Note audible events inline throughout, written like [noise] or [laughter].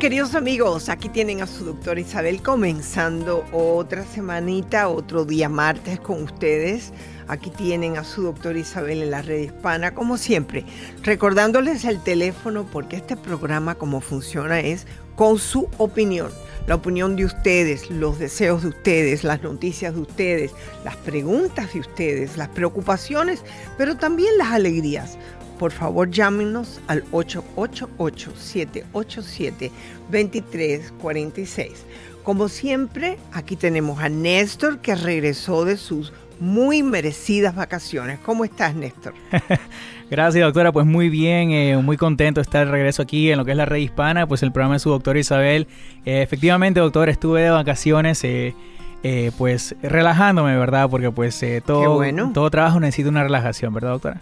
Queridos amigos, aquí tienen a su doctora Isabel comenzando otra semanita, otro día martes con ustedes. Aquí tienen a su doctora Isabel en la red hispana, como siempre, recordándoles el teléfono porque este programa como funciona es con su opinión. La opinión de ustedes, los deseos de ustedes, las noticias de ustedes, las preguntas de ustedes, las preocupaciones, pero también las alegrías por favor llámenos al 888-787-2346. Como siempre, aquí tenemos a Néstor que regresó de sus muy merecidas vacaciones. ¿Cómo estás, Néstor? [laughs] Gracias, doctora. Pues muy bien, eh, muy contento de estar de regreso aquí en lo que es la red hispana, pues el programa de su doctora Isabel. Eh, efectivamente, doctor, estuve de vacaciones. Eh, pues relajándome, ¿verdad? Porque pues todo, todo trabajo necesita una relajación, ¿verdad, doctora?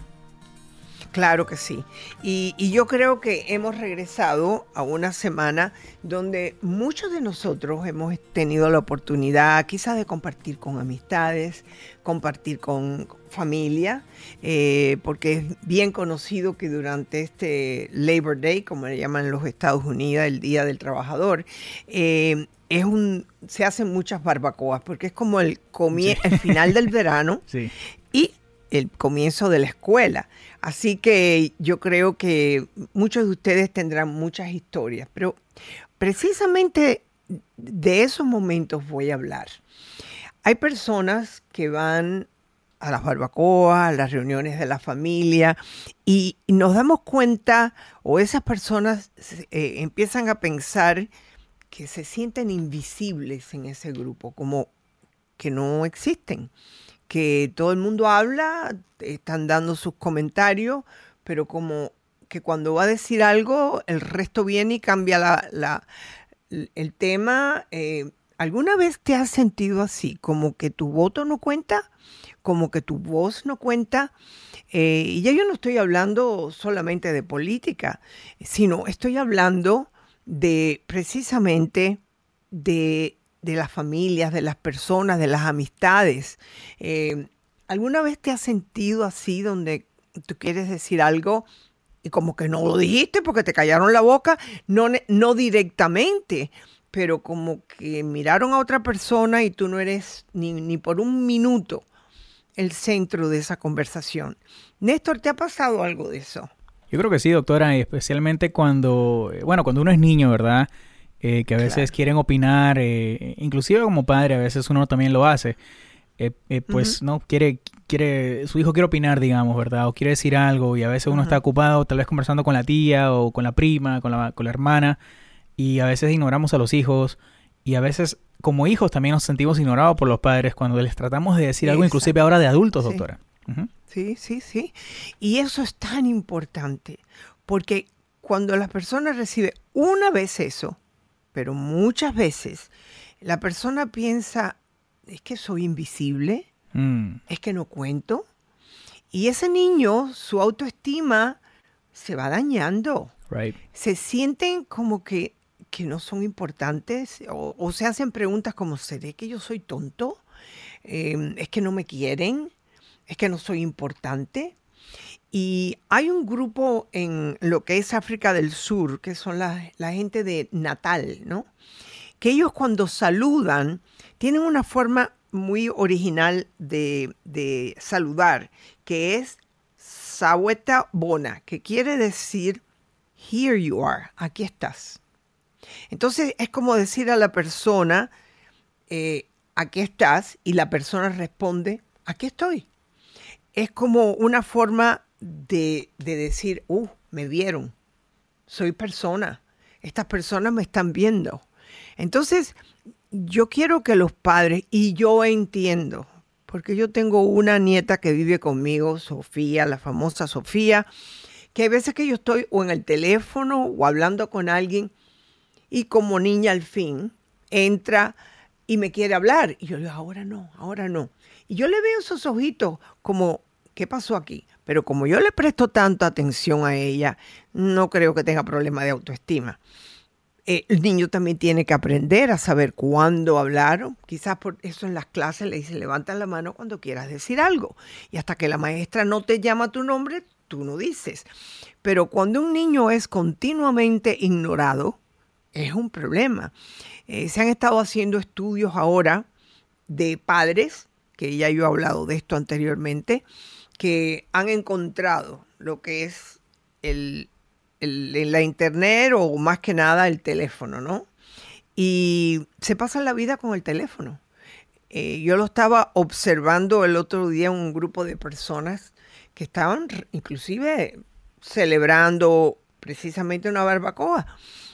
Claro que sí. Y, yo creo que hemos regresado a una semana donde muchos de nosotros hemos tenido la oportunidad quizás de compartir con amistades, compartir con familia, eh, porque es bien conocido que durante este Labor Day, como le llaman en los Estados Unidos, el Día del Trabajador, eh, es un, se hacen muchas barbacoas, porque es como el, el final del verano [laughs] y el comienzo de la escuela. Así que yo creo que muchos de ustedes tendrán muchas historias, pero precisamente de esos momentos voy a hablar. Hay personas que van a las barbacoas, a las reuniones de la familia y, nos damos cuenta o esas personas eh, empiezan a pensar que se sienten invisibles en ese grupo, como que no existen que todo el mundo habla, están dando sus comentarios, pero como que cuando va a decir algo, el resto viene y cambia la, el tema. Eh, ¿Alguna vez te has sentido así? Como que tu voto no cuenta, como que tu voz no cuenta. Eh, y ya yo no estoy hablando solamente de política, sino estoy hablando de precisamente de de las familias, de las personas, de las amistades. Eh, ¿Alguna vez te has sentido así donde tú quieres decir algo y como que no lo dijiste porque te callaron la boca? No, no directamente, pero como que miraron a otra persona y tú no eres ni, ni por un minuto el centro de esa conversación. Néstor, ¿te ha pasado algo de eso? Yo creo que sí, doctora, especialmente cuando, eh, bueno, cuando uno es niño, ¿verdad? Eh, que a veces quieren opinar, eh, inclusive como padre, a veces uno también lo hace. Eh, pues no quiere quiere su hijo quiere opinar digamos verdad o quiere decir algo y a veces uno está ocupado tal vez conversando con la tía o con la prima con la, con la hermana y a veces ignoramos a los hijos y a veces como hijos también nos sentimos ignorados por los padres cuando les tratamos de decir algo inclusive ahora de adultos doctora. Sí sí sí. Y eso es tan importante porque cuando las personas reciben una vez eso pero muchas veces la persona piensa, es que soy invisible, mm. es que no cuento. Y ese niño, su autoestima se va dañando. Se sienten como que, que no son importantes o, se hacen preguntas como, ¿seré que yo soy tonto? Em, ¿Es que no me quieren? ¿Es que no soy importante? Y hay un grupo en lo que es África del Sur, que son la, gente de Natal, ¿no? Que ellos cuando saludan tienen una forma muy original de, saludar, que es Saweta Bona, que quiere decir Here you are, aquí estás. Entonces es como decir a la persona, eh, aquí estás, y la persona responde, aquí estoy. Es como una forma de, decir, uh, me vieron, soy persona, estas personas me están viendo. Entonces, yo quiero que los padres, y yo entiendo, porque yo tengo una nieta que vive conmigo, Sofía, la famosa Sofía, que hay veces que yo estoy o en el teléfono o hablando con alguien y como niña al fin entra y me quiere hablar. Y yo le digo, ahora no, ahora no. Y yo le veo esos ojitos como, ¿qué pasó aquí? Pero como yo le presto tanta atención a ella, no creo que tenga problema de autoestima. Eh, el niño también tiene que aprender a saber cuándo hablar. Quizás por eso en las clases le dicen, levanta la mano cuando quieras decir algo. Y hasta que la maestra no te llama tu nombre, tú no dices. Pero cuando un niño es continuamente ignorado, es un problema. Eh, se han estado haciendo estudios ahora de padres, que ya yo he hablado de esto anteriormente, que han encontrado lo que es el, la internet o más que nada el teléfono, ¿no? Y se pasan la vida con el teléfono. Eh, yo lo estaba observando el otro día un grupo de personas que estaban inclusive celebrando precisamente una barbacoa.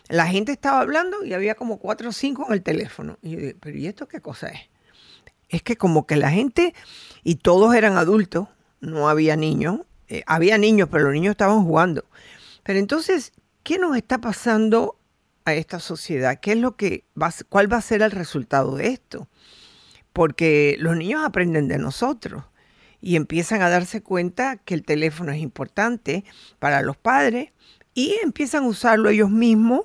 La gente estaba hablando y había como cuatro o cinco en el teléfono. Y yo dije, pero ¿y esto qué cosa es? Es que como que la gente, y todos eran adultos, no había niños, eh, había niños, pero los niños estaban jugando. Pero entonces, ¿qué nos está pasando a esta sociedad? ¿Qué es lo que cuál va a ser el resultado de esto? Porque los niños aprenden de nosotros y empiezan a darse cuenta que el teléfono es importante para los padres y empiezan a usarlo ellos mismos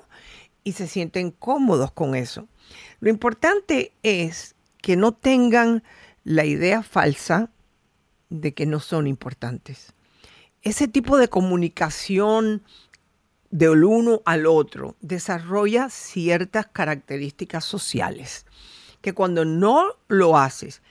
y se sienten cómodos con eso. Lo importante es que no tengan la idea falsa de que no son importantes. Ese tipo de comunicación del uno al otro desarrolla ciertas características sociales que cuando no lo haces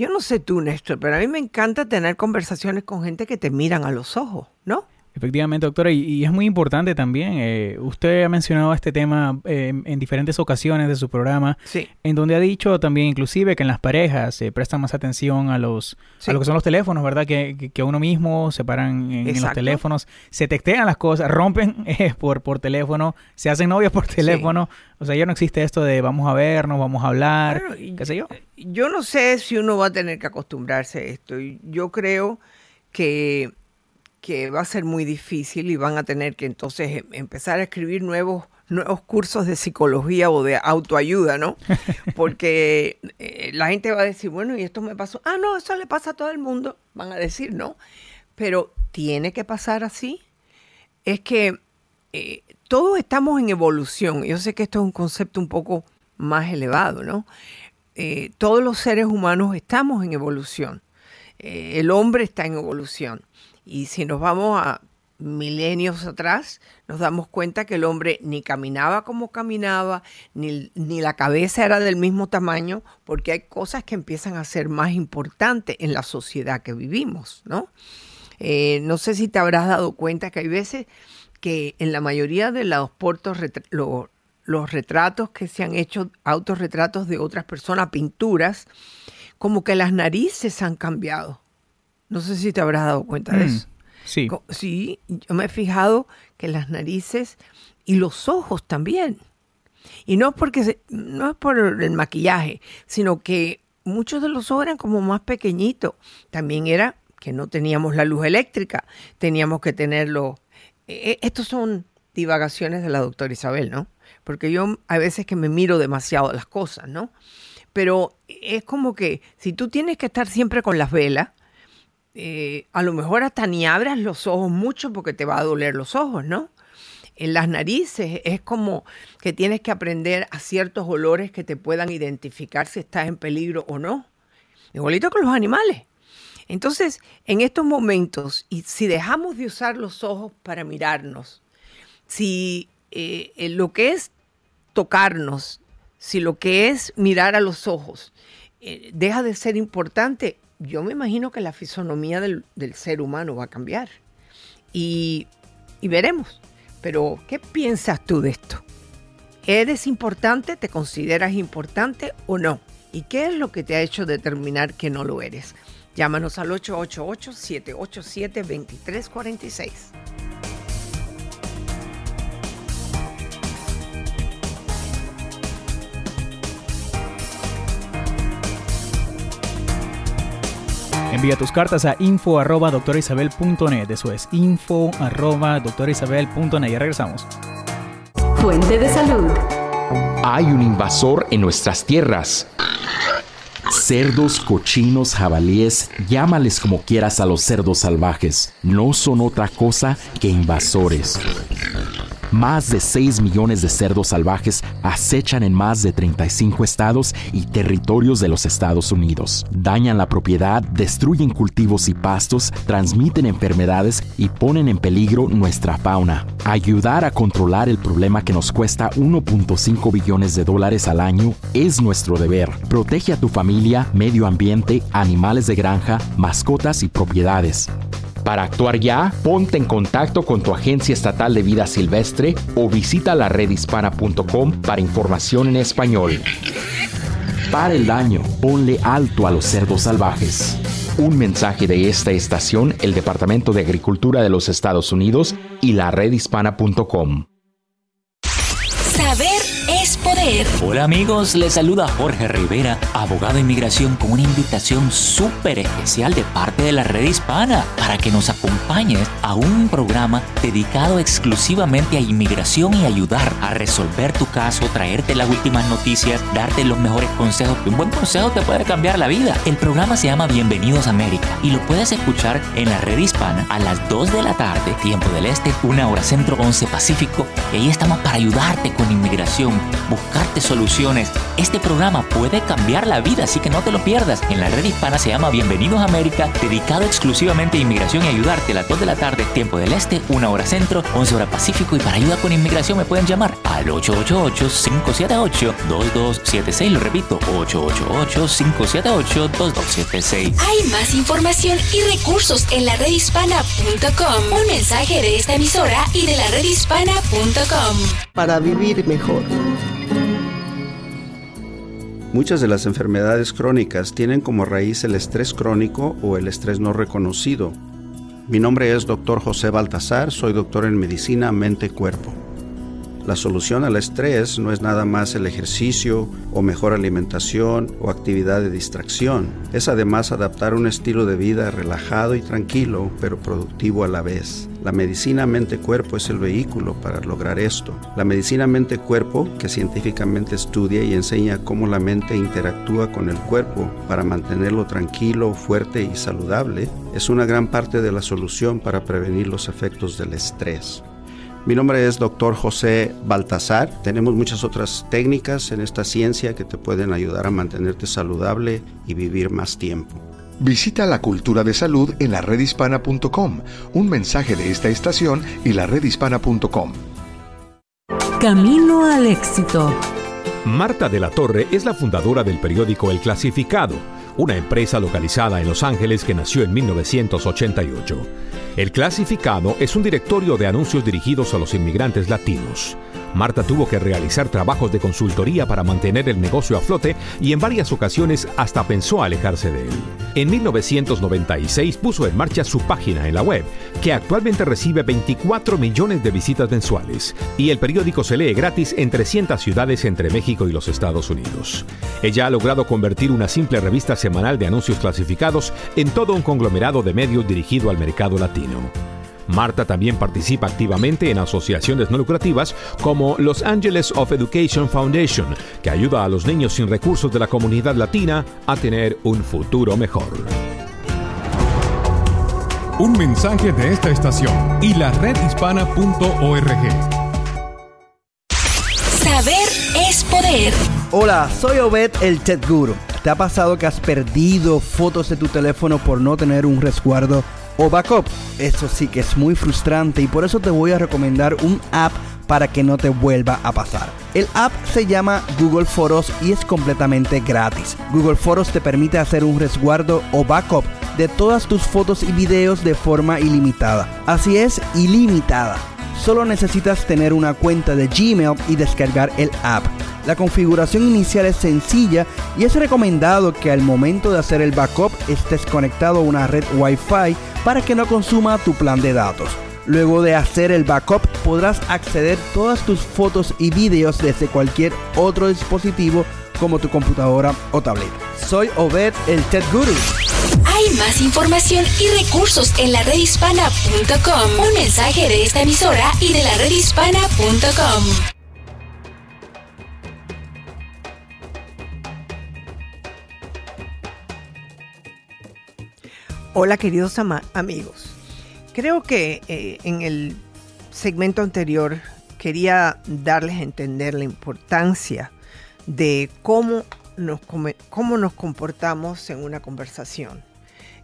yo no sé tú, Néstor, pero a mí me encanta tener conversaciones con gente que te miran a los ojos, ¿no? Efectivamente, doctora, y, es muy importante también. Eh, usted ha mencionado este tema eh, en diferentes ocasiones de su programa, sí. en donde ha dicho también, inclusive, que en las parejas se presta más atención a los a lo que son los teléfonos, ¿verdad? Que, que, uno mismo se paran en, los teléfonos, se textean las cosas, rompen [laughs] eh, por, por teléfono, se hacen novios por teléfono. O sea, ya no existe esto de vamos a vernos, vamos a hablar, qué sé yo. Yo no sé si uno va a tener que acostumbrarse a esto. Yo creo que que va a ser muy difícil y van a tener que entonces em, empezar a escribir nuevos nuevos cursos de psicología o de autoayuda, ¿no? [laughs] Porque eh, la gente va a decir, bueno, y esto me pasó. Ah, no, eso le pasa a todo el mundo, van a decir, ¿no? Pero tiene que pasar así. Es que eh, todos estamos en evolución. Yo sé que esto es un concepto un poco más elevado, ¿no? Eh, todos los seres humanos estamos en evolución. el hombre está en evolución. Y si nos vamos a milenios atrás, nos damos cuenta que el hombre ni caminaba como caminaba, ni, la cabeza era del mismo tamaño, porque hay cosas que empiezan a ser más importantes en la sociedad que vivimos, ¿no? Eh, no sé si te habrás dado cuenta que hay veces que en la mayoría de los portos, los retratos que se han hecho, autorretratos de otras personas, pinturas, como que las narices han cambiado. No sé si te habrás dado cuenta de mm, eso. Sí. Sí, yo me he fijado que las narices y los ojos también. Y no es porque no es por el maquillaje, sino que muchos de los ojos eran como más pequeñitos. También era que no teníamos la luz eléctrica, teníamos que tenerlo. E, e, estos son divagaciones de la doctora Isabel, ¿no? Porque yo a veces que me miro demasiado las cosas, ¿no? Pero es como que si tú tienes que estar siempre con las velas, eh, a lo mejor hasta ni abras los ojos mucho porque te va a doler los ojos, ¿no? En las narices es como que tienes que aprender a ciertos olores que te puedan identificar si estás en peligro o no. Igualito con los animales. Entonces, en estos momentos, y si dejamos de usar los ojos para mirarnos, si eh, lo que es tocarnos, si lo que es mirar a los ojos eh, deja de ser importante, yo me imagino que la fisonomía del, ser humano va a cambiar. Y, y veremos. Pero, ¿qué piensas tú de esto? ¿Eres importante? ¿Te consideras importante o no? ¿Y qué es lo que te ha hecho determinar que no lo eres? Llámanos al 888-787-2346. Envía tus cartas a info arroba doctorisabel.net. Eso es info arroba doctorisabel.net. Ya regresamos. fuente de salud. Hay un invasor en nuestras tierras. Cerdos, cochinos, jabalíes, llámales como quieras a los cerdos salvajes, no son otra cosa que invasores. Más de 6 millones de cerdos salvajes acechan en más de 35 estados y territorios de los Estados Unidos. Dañan la propiedad, destruyen cultivos y pastos, transmiten enfermedades y ponen en peligro nuestra fauna. Ayudar a controlar el problema que nos cuesta 1.5 billones de dólares al año es nuestro deber. Protege a tu familia, medio ambiente, animales de granja, mascotas y propiedades. Para actuar ya, ponte en contacto con tu agencia estatal de vida silvestre o visita la redhispana.com para información en español. Para el daño, ponle alto a los cerdos salvajes. Un mensaje de esta estación, el Departamento de Agricultura de los Estados Unidos y la redhispana.com. Saber poder. Hola amigos, les saluda Jorge Rivera, abogado de inmigración, con una invitación súper especial de parte de la red hispana para que nos acompañes a un programa dedicado exclusivamente a inmigración y ayudar a resolver tu caso, traerte las últimas noticias, darte los mejores consejos, que un buen consejo te puede cambiar la vida. El programa se llama Bienvenidos a América y lo puedes escuchar en la red hispana a las 2 de la tarde, tiempo del este, una hora centro, 11 pacífico, y ahí estamos para ayudarte con inmigración, buscarte soluciones. Este programa puede cambiar la vida, así que no te lo pierdas. En la red hispana se llama Bienvenidos a América, dedicado exclusivamente a inmigración y ayudarte a las 2 de la tarde, tiempo del este, una hora centro, 11 hora pacífico. Y para ayuda con inmigración me pueden llamar al 888-578-2276. Lo repito, 888-578-2276. Hay más información y recursos en la redhispana.com. Un mensaje de esta emisora y de la redhispana.com. Para vivir mejor. Muchas de las enfermedades crónicas tienen como raíz el estrés crónico o el estrés no reconocido. Mi nombre es Dr. José Baltasar, soy doctor en medicina mente-cuerpo. La solución al estrés no es nada más el ejercicio o mejor alimentación o actividad de distracción. Es además adaptar un estilo de vida relajado y tranquilo, pero productivo a la vez. La medicina mente-cuerpo es el vehículo para lograr esto. La medicina mente-cuerpo, que científicamente estudia y enseña cómo la mente interactúa con el cuerpo para mantenerlo tranquilo, fuerte y saludable, es una gran parte de la solución para prevenir los efectos del estrés. Mi nombre es Dr. José Baltasar. Tenemos muchas otras técnicas en esta ciencia que te pueden ayudar a mantenerte saludable y vivir más tiempo. Visita la cultura de salud en la redhispana.com. Un mensaje de esta estación y la redhispana.com. Camino al éxito. Marta de la Torre es la fundadora del periódico El Clasificado, una empresa localizada en Los Ángeles que nació en 1988. El Clasificado es un directorio de anuncios dirigidos a los inmigrantes latinos. Marta tuvo que realizar trabajos de consultoría para mantener el negocio a flote y en varias ocasiones hasta pensó alejarse de él. En 1996 puso en marcha su página en la web, que actualmente recibe 24 millones de visitas mensuales, y el periódico se lee gratis en 300 ciudades entre México y los Estados Unidos. Ella ha logrado convertir una simple revista semanal de anuncios clasificados en todo un conglomerado de medios dirigido al mercado latino. Marta también participa activamente en asociaciones no lucrativas como Los Angeles of Education Foundation, que ayuda a los niños sin recursos de la comunidad latina a tener un futuro mejor. Un mensaje de esta estación y la redhispana.org. Saber es poder. Hola, soy Obed el Ted Guru. ¿Te ha pasado que has perdido fotos de tu teléfono por no tener un resguardo o backup? Eso sí que es muy frustrante y por eso te voy a recomendar un app para que no te vuelva a pasar. El app se llama Google Fotos y es completamente gratis. Google Fotos te permite hacer un resguardo o backup de todas tus fotos y videos de forma ilimitada. Así es, ilimitada. Solo necesitas tener una cuenta de Gmail y descargar el app. La configuración inicial es sencilla y es recomendado que al momento de hacer el backup estés conectado a una red Wi-Fi para que no consuma tu plan de datos. Luego de hacer el backup podrás acceder todas tus fotos y videos desde cualquier otro dispositivo como tu computadora o tableta. Soy Obed el Tech Guru. Hay más información y recursos en la redhispana.com. Un mensaje de esta emisora y de la redhispana.com. Hola queridos amigos. Creo que eh, en el segmento anterior quería darles a entender la importancia de cómo nos, cómo nos comportamos en una conversación.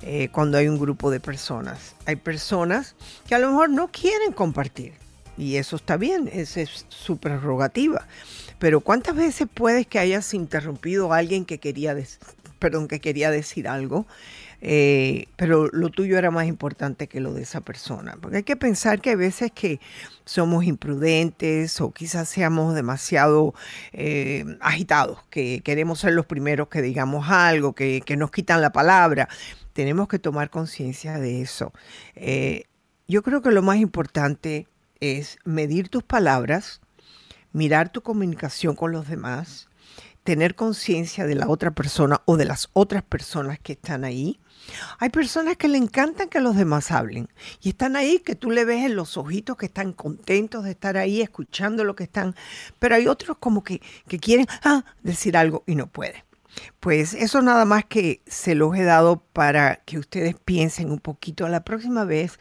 Eh, cuando hay un grupo de personas. Hay personas que a lo mejor no quieren compartir y eso está bien, esa es su prerrogativa. Pero ¿cuántas veces puedes que hayas interrumpido a alguien que quería, que quería decir algo eh, pero lo tuyo era más importante que lo de esa persona. Porque hay que pensar que hay veces que somos imprudentes o quizás seamos demasiado eh, agitados, que queremos ser los primeros que digamos algo, que, nos quitan la palabra. Tenemos que tomar conciencia de eso. Eh, yo creo que lo más importante es medir tus palabras, mirar tu comunicación con los demás, tener conciencia de la otra persona o de las otras personas que están ahí hay personas que le encantan que los demás hablen y están ahí, que tú le ves en los ojitos que están contentos de estar ahí escuchando lo que están, pero hay otros como que, quieren ah, decir algo y no pueden. Pues eso nada más que se los he dado para que ustedes piensen un poquito la próxima vez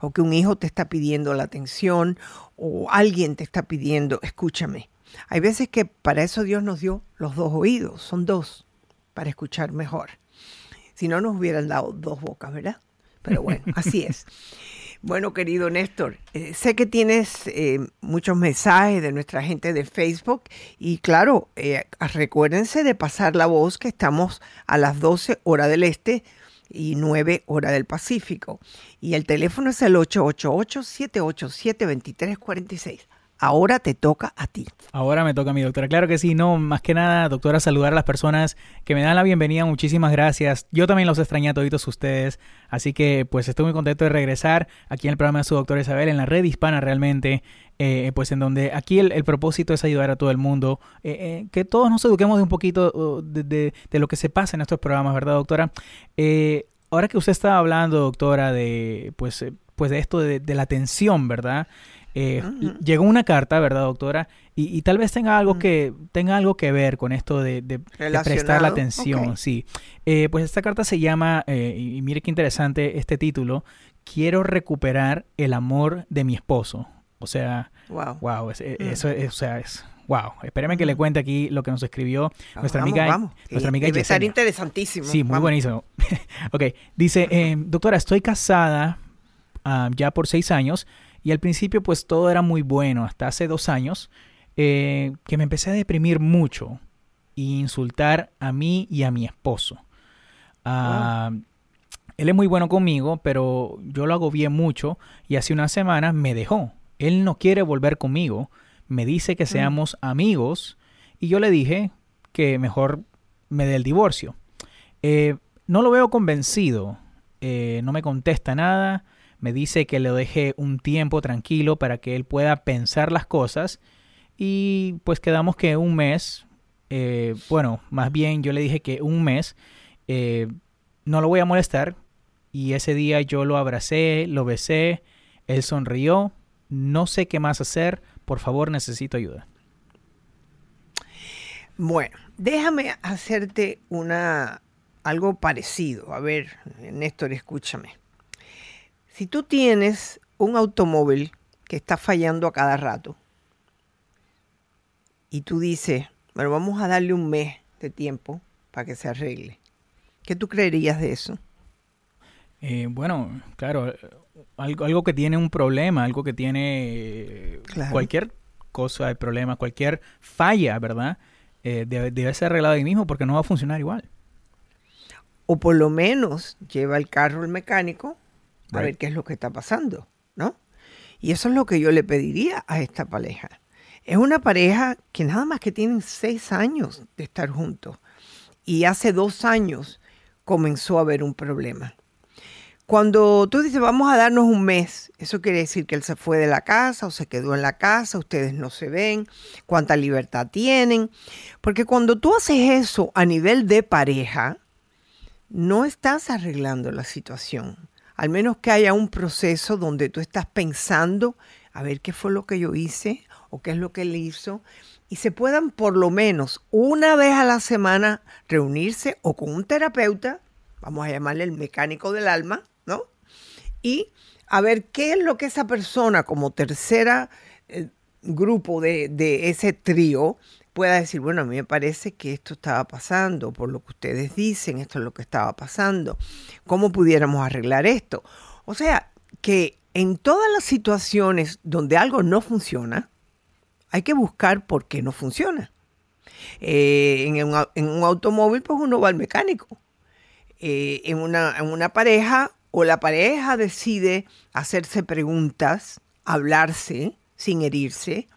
o que un hijo te está pidiendo la atención o alguien te está pidiendo, escúchame. Hay veces que para eso Dios nos dio los dos oídos, son dos, para escuchar mejor. Si no, nos hubieran dado dos bocas, ¿verdad? Pero bueno, [laughs] así es. Bueno, querido Néstor, eh, sé que tienes eh, muchos mensajes de nuestra gente de Facebook y claro, eh, recuérdense de pasar la voz que estamos a las 12 horas del este y 9 horas del Pacífico. Y el teléfono es el 888-787-2346 ahora te toca a ti. Ahora me toca a mi doctora. Claro que sí, no, más que nada, doctora, saludar a las personas que me dan la bienvenida. Muchísimas gracias. Yo también los extrañé a todos ustedes. Así que pues estoy muy contento de regresar aquí en el programa de su doctora Isabel, en la red hispana realmente. Eh, pues en donde aquí el, propósito es ayudar a todo el mundo, eh, eh, que todos nos eduquemos de un poquito de, de, lo que se pasa en estos programas, ¿verdad, doctora? ahora que usted estaba hablando, doctora, de pues, pues de esto de, de la atención, ¿verdad? Eh, llegó una carta, ¿verdad, doctora? Y, tal vez tenga algo que tenga algo que ver con esto de, prestar la atención, sí. Eh, pues esta carta se llama, eh, y mire qué interesante este título, Quiero recuperar el amor de mi esposo. O sea, wow, wow mm. eso es, o sea, es Wow, espéreme que le cuente aquí lo que nos escribió nuestra amiga. Vamos. Nuestra amiga Debe estar interesantísimo. Sí, muy buenísimo. [laughs] ok, dice, [laughs] doctora, estoy casada ah, ya por seis años y al principio pues todo era muy bueno, hasta hace dos años, eh, que me empecé a deprimir mucho e insultar a mí y a mi esposo. Ah, él es muy bueno conmigo, pero yo lo agobié mucho y hace unas semanas me dejó. Él no quiere volver conmigo, me dice que mm. seamos amigos y yo le dije que mejor me dé el divorcio. Eh, no lo veo convencido, eh, no me contesta nada, me dice que le deje un tiempo tranquilo para que él pueda pensar las cosas y pues quedamos que un mes, eh, bueno, más bien yo le dije que un mes eh, no lo voy a molestar y ese día yo lo abracé, lo besé, él sonrió, no sé qué más hacer, por favor necesito ayuda. Bueno, déjame hacerte una algo parecido. A ver, Néstor, escúchame. Si tú tienes un automóvil que está fallando a cada rato y tú dices, bueno, vamos a darle un mes de tiempo para que se arregle, ¿qué tú creerías de eso? Eh, bueno, claro, algo, algo, que tiene un problema, algo que tiene cualquier cosa de problema, cualquier falla, ¿verdad? Eh, debe, debe, ser arreglado ahí mismo porque no va a funcionar igual. O por lo menos lleva el carro al mecánico a ver qué es lo que está pasando, ¿no? Y eso es lo que yo le pediría a esta pareja. Es una pareja que nada más que tienen seis años de estar juntos y hace dos años comenzó a haber un problema. Cuando tú dices vamos a darnos un mes, eso quiere decir que él se fue de la casa o se quedó en la casa, ustedes no se ven, cuánta libertad tienen. Porque cuando tú haces eso a nivel de pareja, no estás arreglando la situación al menos que haya un proceso donde tú estás pensando a ver qué fue lo que yo hice o qué es lo que él hizo y se puedan por lo menos una vez a la semana reunirse o con un terapeuta, vamos a llamarle el mecánico del alma, ¿no? Y a ver qué es lo que esa persona como tercera eh, grupo de, de ese trío pueda decir, bueno, a mí me parece que esto estaba pasando, por lo que ustedes dicen, esto es lo que estaba pasando, ¿cómo pudiéramos arreglar esto? O sea, que en todas las situaciones donde algo no funciona, hay que buscar por qué no funciona. Eh, en, un, automóvil, pues uno va al mecánico. Eh, en, una, en una pareja, o la pareja decide hacerse preguntas, hablarse sin herirse,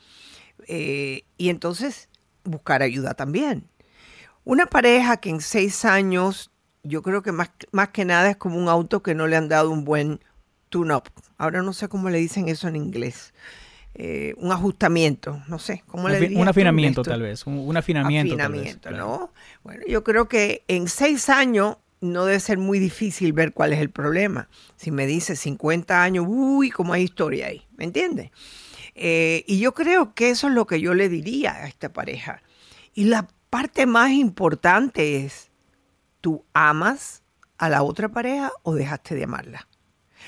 eh, y entonces buscar ayuda también. Una pareja que en seis años, yo creo que más, más que nada es como un auto que no le han dado un buen tune-up. Ahora no sé cómo le dicen eso en inglés. Eh, un ajustamiento, no sé, ¿cómo le Un afinamiento tal vez, un, afinamiento. Afinamiento, ¿no? Bueno, yo creo que en seis años no debe ser muy difícil ver cuál es el problema. Si me dice 50 años, uy, cómo hay historia ahí, ¿me entiendes? Eh, y yo creo que eso es lo que yo le diría a esta pareja. Y la parte más importante es, ¿tú amas a la otra pareja o dejaste de amarla?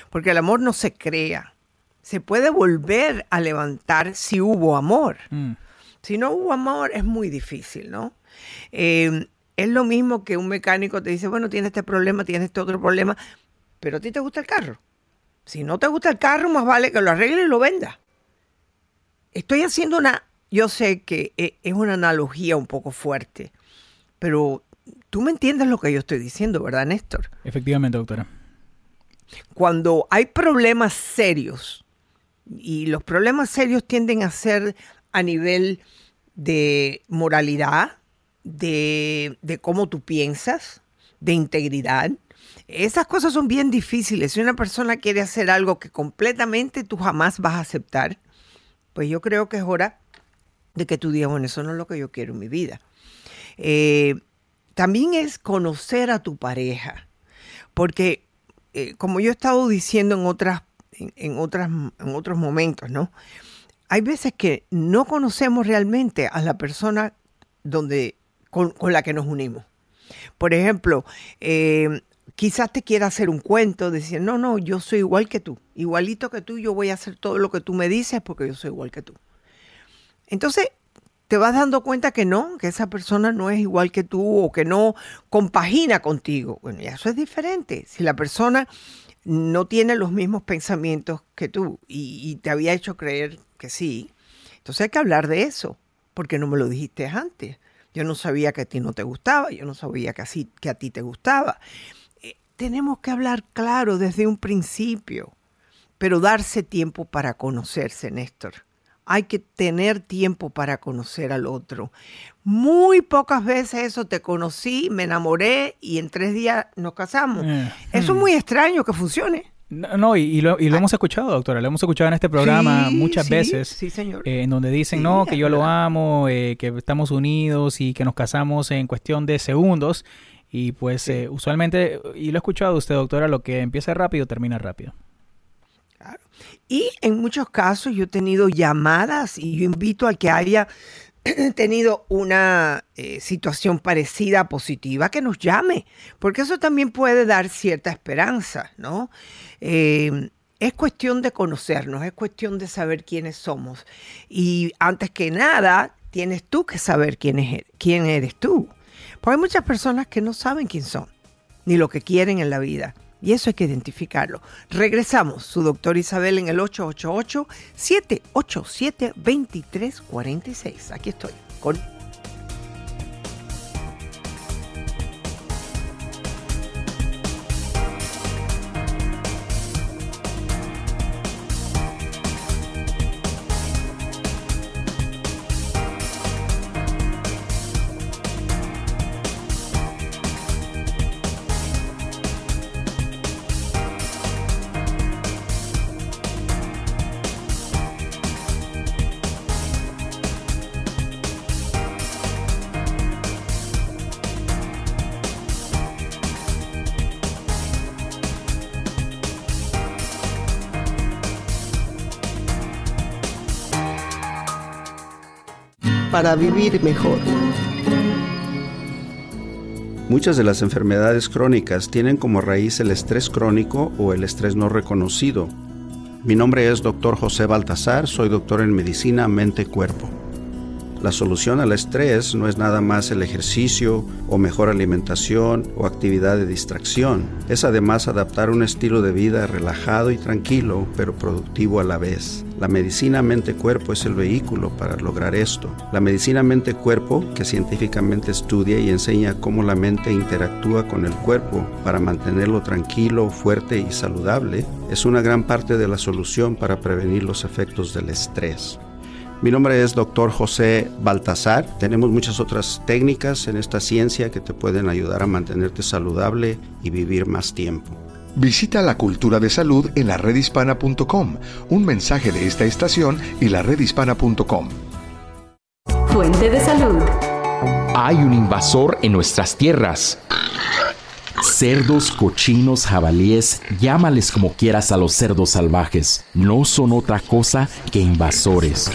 Porque el amor no se crea. Se puede volver a levantar si hubo amor. Mm. Si no hubo amor es muy difícil, ¿no? Eh, es lo mismo que un mecánico te dice, bueno, tiene este problema, tiene este otro problema, pero a ti te gusta el carro. Si no te gusta el carro, más vale que lo arregle y lo venda. Estoy haciendo una, yo sé que e, es una analogía un poco fuerte, pero tú me entiendes lo que yo estoy diciendo, ¿verdad, Néstor? Efectivamente, doctora. Cuando hay problemas serios, y los problemas serios tienden a ser a nivel de moralidad, de, de cómo tú piensas, de integridad, esas cosas son bien difíciles. Si una persona quiere hacer algo que completamente tú jamás vas a aceptar, pues yo creo que es hora de que tú digas, bueno, eso no es lo que yo quiero en mi vida. Eh, también es conocer a tu pareja, porque eh, como yo he estado diciendo en, otras, en, otras, en otros momentos, ¿no? Hay veces que no conocemos realmente a la persona donde, con, la que nos unimos. Por ejemplo, eh, quizás te quiera hacer un cuento, decir, no, no, yo soy igual que tú, igualito que tú, yo voy a hacer todo lo que tú me dices porque yo soy igual que tú. Entonces, te vas dando cuenta que no, que esa persona no es igual que tú o que no compagina contigo. Bueno, ya eso es diferente. Si la persona no tiene los mismos pensamientos que tú y, te había hecho creer que sí, entonces hay que hablar de eso, porque no me lo dijiste antes. Yo no sabía que a ti no te gustaba, yo no sabía que, que a ti te gustaba tenemos que hablar claro desde un principio, pero darse tiempo para conocerse, Néstor. Hay que tener tiempo para conocer al otro. Muy pocas veces eso te conocí, me enamoré y en tres días nos casamos. Eh, eso es hmm. muy extraño que funcione. No, y, lo, y lo ah. hemos escuchado, doctora, lo hemos escuchado en este programa muchas veces. Sí, señor. Eh, en donde dicen, no, que yo lo amo, eh, que estamos unidos y que nos casamos en cuestión de segundos. Y pues eh, usualmente, y lo he escuchado usted, doctora, lo que empieza rápido termina rápido. Claro. Y en muchos casos yo he tenido llamadas y yo invito al que haya [clears throat] tenido una eh, situación parecida positiva que nos llame, porque eso también puede dar cierta esperanza, ¿no? Eh, es cuestión de conocernos, es cuestión de saber quiénes somos. Y antes que nada, tienes tú que saber quién, es, quién eres tú. Porque hay muchas personas que no saben quién son, ni lo que quieren en la vida. Y eso hay que identificarlo. Regresamos, su doctor Isabel en el 888-787-2346. Aquí estoy, con para vivir mejor. Muchas de las enfermedades crónicas tienen como raíz el estrés crónico o el estrés no reconocido. Mi nombre es Dr. José Baltasar, soy doctor en medicina mente-cuerpo. La solución al estrés no es nada más el ejercicio o mejor alimentación o actividad de distracción. Es además adaptar un estilo de vida relajado y tranquilo, pero productivo a la vez. La medicina mente-cuerpo es el vehículo para lograr esto. La medicina mente-cuerpo, que científicamente estudia y enseña cómo la mente interactúa con el cuerpo para mantenerlo tranquilo, fuerte y saludable, es una gran parte de la solución para prevenir los efectos del estrés. Mi nombre es Dr. José Baltasar. Tenemos muchas otras técnicas en esta ciencia que te pueden ayudar a mantenerte saludable y vivir más tiempo. Visita la cultura de salud en la redhispana.com. Un mensaje de esta estación y la redhispana.com. Fuente de salud. Hay un invasor en nuestras tierras. Cerdos, cochinos, jabalíes, llámales como quieras a los cerdos salvajes, no son otra cosa que invasores.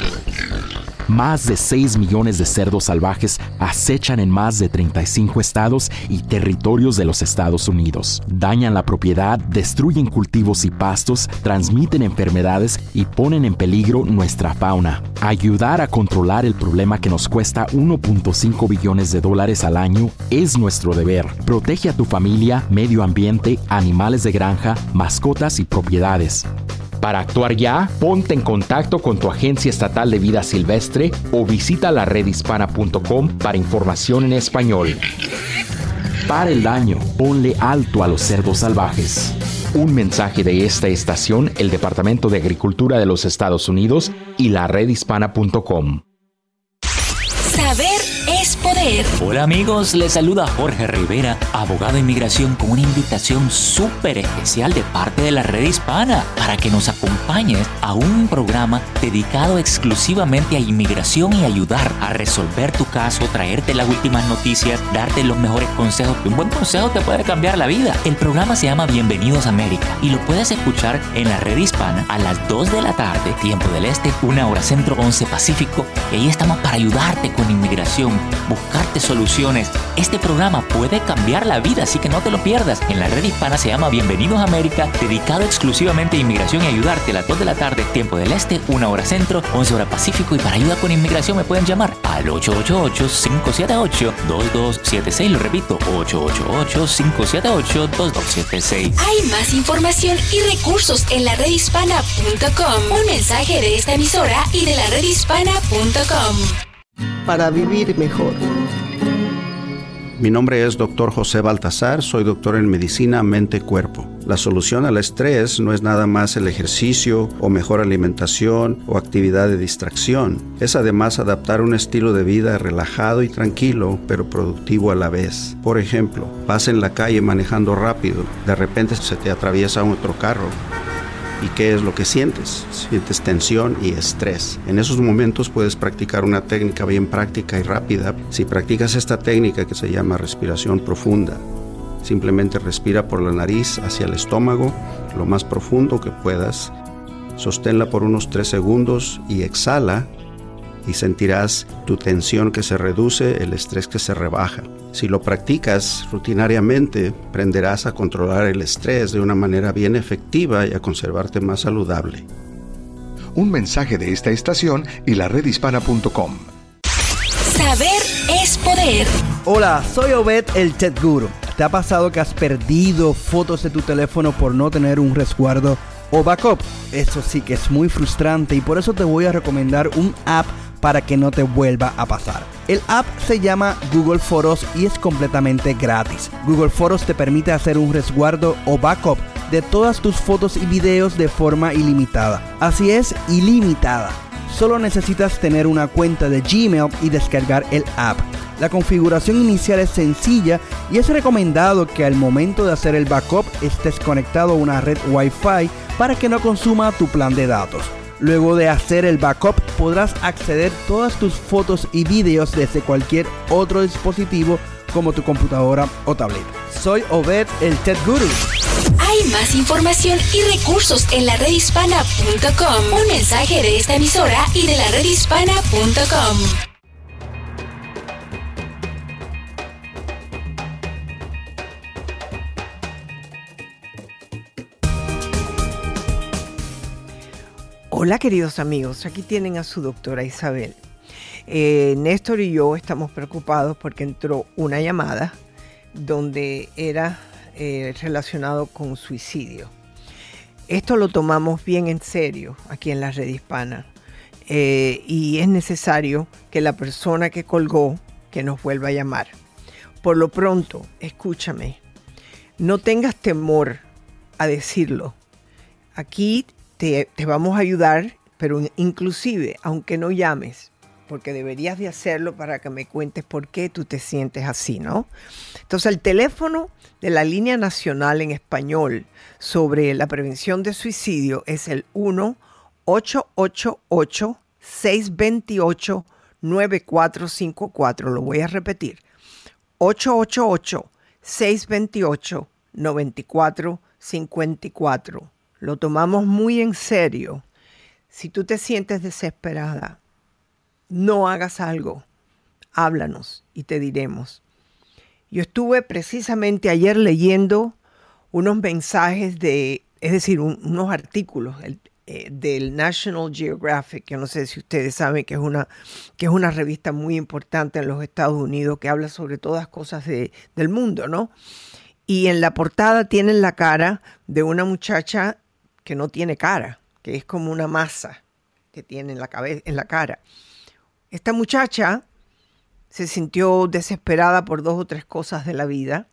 Más de 6 millones de cerdos salvajes acechan en más de 35 estados y territorios de los Estados Unidos. Dañan la propiedad, destruyen cultivos y pastos, transmiten enfermedades y ponen en peligro nuestra fauna. Ayudar a controlar el problema que nos cuesta 1.5 billones de dólares al año es nuestro deber. Protege a tu familia, medio ambiente, animales de granja, mascotas y propiedades. Para actuar ya, ponte en contacto con tu agencia estatal de vida silvestre o visita la redhispana.com para información en español. Para el daño, ponle alto a los cerdos salvajes. Un mensaje de esta estación, el Departamento de Agricultura de los Estados Unidos y la redhispana.com. Hola amigos, les saluda Jorge Rivera, abogado de inmigración, con una invitación súper especial de parte de la red hispana para que nos acompañes a un programa dedicado exclusivamente a inmigración y ayudar a resolver tu caso, traerte las últimas noticias, darte los mejores consejos, que un buen consejo te puede cambiar la vida. El programa se llama Bienvenidos a América y lo puedes escuchar en la red hispana a las 2 de la tarde, tiempo del este, una hora centro, 11 pacífico, y ahí estamos para ayudarte con inmigración, soluciones. Este programa puede cambiar la vida, así que no te lo pierdas. En la red hispana se llama Bienvenidos a América, dedicado exclusivamente a inmigración y ayudarte a las 2 de la tarde, tiempo del este, una hora centro, 11 hora pacífico. Y para ayuda con inmigración me pueden llamar al 888-578-2276. Lo repito, 888-578-2276. Hay más información y recursos en la redhispana.com. Un mensaje de esta emisora y de la redhispana.com. Para vivir mejor. Mi nombre es Dr. José Baltasar, soy doctor en medicina mente-cuerpo. La solución al estrés no es nada más el ejercicio o mejor alimentación o actividad de distracción. Es además adaptar un estilo de vida relajado y tranquilo, pero productivo a la vez. Por ejemplo, vas en la calle manejando rápido, de repente se te atraviesa otro carro. ¿Y qué es lo que sientes? Sientes tensión y estrés. En esos momentos puedes practicar una técnica bien práctica y rápida. Si practicas esta técnica que se llama respiración profunda, simplemente respira por la nariz hacia el estómago lo más profundo que puedas. Sosténla por unos 3 segundos y exhala y sentirás tu tensión que se reduce, el estrés que se rebaja. Si lo practicas rutinariamente, aprenderás a controlar el estrés de una manera bien efectiva y a conservarte más saludable. Un mensaje de esta estación y la redhispana.com. Saber es poder. Hola, soy Obed el Tech Guru. ¿Te ha pasado que has perdido fotos de tu teléfono por no tener un resguardo o backup? Eso sí que es muy frustrante y por eso te voy a recomendar un app para que no te vuelva a pasar. El app se llama Google Fotos y es completamente gratis. Google Fotos te permite hacer un resguardo o backup de todas tus fotos y videos de forma ilimitada. Así es, ilimitada. Solo necesitas tener una cuenta de Gmail y descargar el app. La configuración inicial es sencilla y es recomendado que al momento de hacer el backup estés conectado a una red Wi-Fi para que no consuma tu plan de datos. Luego de hacer el backup podrás acceder todas tus fotos y videos desde cualquier otro dispositivo como tu computadora o tableta. Soy Obed el Tech Guru. Hay más información y recursos en la redhispana.com. Un mensaje de esta emisora y de la redhispana.com. Hola queridos amigos, aquí tienen a su doctora Isabel. Eh, Néstor y yo estamos preocupados porque entró una llamada donde era eh, relacionado con suicidio. Esto lo tomamos bien en serio aquí en la red hispana eh, y es necesario que la persona que colgó que nos vuelva a llamar. Por lo pronto, escúchame, no tengas temor a decirlo. Aquí te, vamos a ayudar, pero inclusive, aunque no llames, porque deberías de hacerlo para que me cuentes por qué tú te sientes así, ¿no? Entonces el teléfono de la línea nacional en español sobre la prevención de suicidio es el 1-888-628-9454. Lo voy a repetir. 888-628-9454. Lo tomamos muy en serio. Si tú te sientes desesperada, no hagas algo, háblanos y te diremos. Yo estuve precisamente ayer leyendo unos mensajes de, es decir, unos artículos eh, del National Geographic, que no sé si ustedes saben que es, una, que es una revista muy importante en los Estados Unidos que habla sobre todas cosas de, del mundo, ¿no? Y en la portada tienen la cara de una muchacha que no tiene cara, que es como una masa que tiene en la, cabeza, en la cara. Esta muchacha se sintió desesperada por dos o tres cosas de la vida.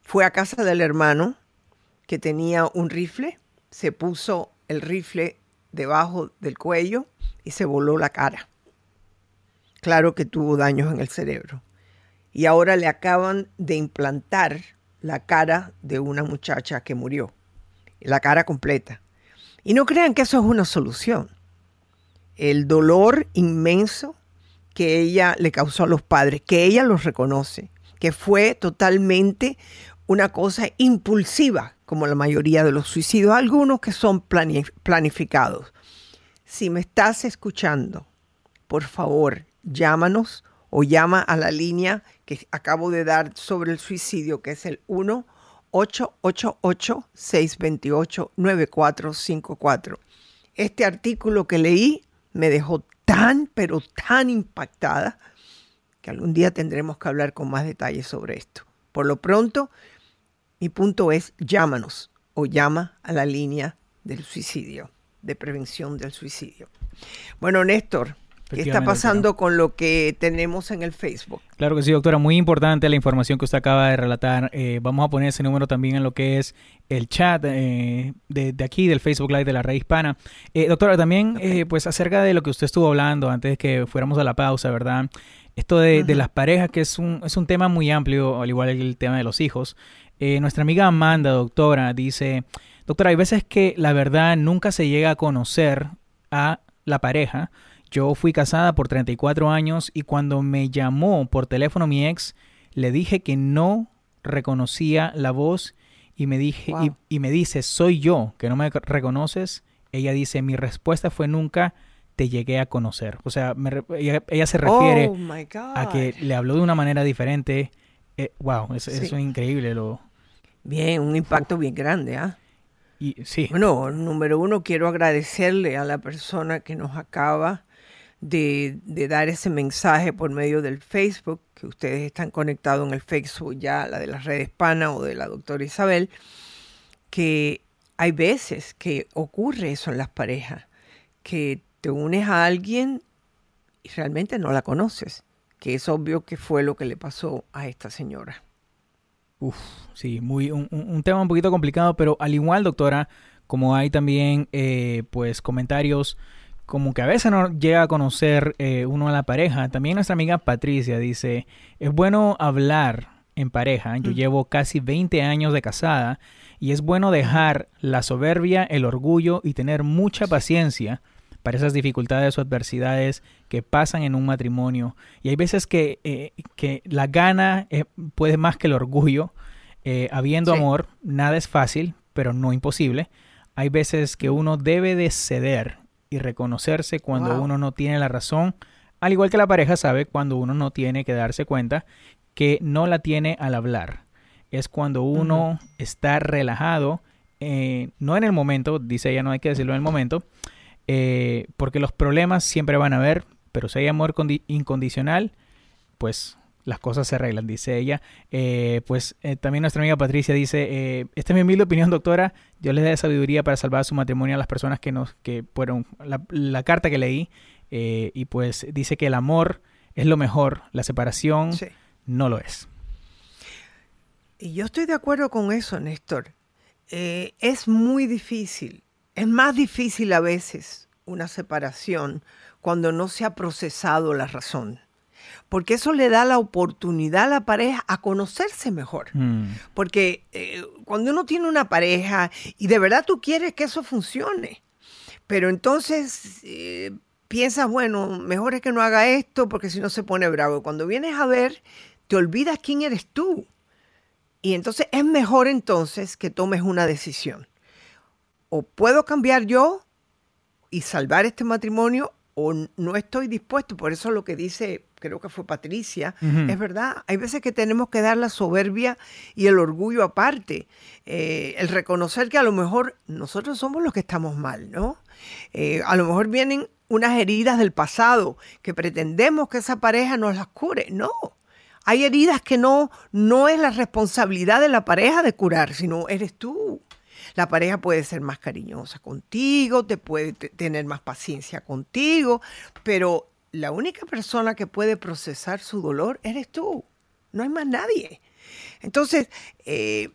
Fue a casa del hermano que tenía un rifle, se puso el rifle debajo del cuello y se voló la cara. Claro que tuvo daños en el cerebro. Y ahora le acaban de implantar la cara de una muchacha que murió, la cara completa. Y no crean que eso es una solución el dolor inmenso que ella le causó a los padres, que ella los reconoce, que fue totalmente una cosa impulsiva, como la mayoría de los suicidios, algunos que son planificados. Si me estás escuchando, por favor, llámanos o llama a la línea que acabo de dar sobre el suicidio, que es el 1 888 628 9454 Este artículo que leí me dejó tan, pero tan impactada que algún día tendremos que hablar con más detalles sobre esto. Por lo pronto, mi punto es llámanos o llama a la línea del suicidio, de prevención del suicidio. Bueno, Néstor, ¿Qué está pasando con lo que tenemos en el Facebook? Claro que sí, doctora. Muy importante la información que usted acaba de relatar. Eh, vamos a poner ese número también en lo que es el chat eh, de, aquí, del Facebook Live de la red hispana. Eh, doctora, también, pues acerca de lo que usted estuvo hablando antes de que fuéramos a la pausa, ¿verdad? Esto de, de las parejas, que es un, es un tema muy amplio, al igual que el tema de los hijos. nuestra amiga Amanda, doctora, dice, doctora, hay veces que la verdad nunca se llega a conocer a la pareja yo fui casada por 34 años y cuando me llamó por teléfono mi ex, le dije que no reconocía la voz y me, dije, y, me dice, soy yo, que no me reconoces. Ella dice, mi respuesta fue nunca te llegué a conocer. O sea, ella, se refiere oh a que le habló de una manera diferente. Eh, wow, eso es increíble. Lo... Bien, un impacto bien grande, ¿ah? Y, sí. Bueno, número uno, quiero agradecerle a la persona que nos acaba de, dar ese mensaje por medio del Facebook, que ustedes están conectados en el Facebook ya, la de la red hispana o de la doctora Isabel, que hay veces que ocurre eso en las parejas, que te unes a alguien y realmente no la conoces, que es obvio que fue lo que le pasó a esta señora. Uf, sí, muy, un, tema un poquito complicado, pero al igual, doctora, como hay también eh, pues comentarios como que a veces no llega a conocer eh, uno a la pareja. También nuestra amiga Patricia dice, es bueno hablar en pareja. Yo llevo casi 20 años de casada y es bueno dejar la soberbia, el orgullo y tener mucha paciencia para esas dificultades o adversidades que pasan en un matrimonio. Y hay veces que, eh, que la gana eh, puede más que el orgullo. habiendo amor, nada es fácil, pero no imposible. Hay veces que uno debe de ceder y reconocerse cuando uno no tiene la razón, al igual que la pareja sabe cuando uno no tiene que darse cuenta que no la tiene al hablar. Es cuando uno está relajado eh, no en el momento, dice ella, no hay que decirlo en el momento, eh, porque los problemas siempre van a haber, pero si hay amor incondicional, pues las cosas se arreglan, dice ella. Eh, pues eh, también nuestra amiga Patricia dice, eh, esta es mi humilde opinión, doctora, yo les da sabiduría para salvar su matrimonio a las personas que nos, que fueron, la, carta que leí, y pues dice que el amor es lo mejor, la separación no lo es. Y yo estoy de acuerdo con eso, Néstor. es muy difícil, es más difícil a veces una separación cuando no se ha procesado la razón porque eso le da la oportunidad a la pareja a conocerse mejor. Mm. Porque eh, cuando uno tiene una pareja y de verdad tú quieres que eso funcione, pero entonces eh, piensas, bueno, mejor es que no haga esto porque si no se pone bravo. Cuando vienes a ver, te olvidas quién eres tú. Y entonces es mejor entonces que tomes una decisión. O puedo cambiar yo y salvar este matrimonio o no estoy dispuesto. Por eso lo que dice creo que fue Patricia, es verdad, hay veces que tenemos que dar la soberbia y el orgullo aparte, eh, el reconocer que a lo mejor nosotros somos los que estamos mal, ¿no? Eh, a lo mejor vienen unas heridas del pasado que pretendemos que esa pareja nos las cure, no. Hay heridas que no, no es la responsabilidad de la pareja de curar, sino eres tú. La pareja puede ser más cariñosa contigo, te puede tener más paciencia contigo, pero la única persona que puede procesar su dolor eres tú, no hay más nadie. Entonces, eh,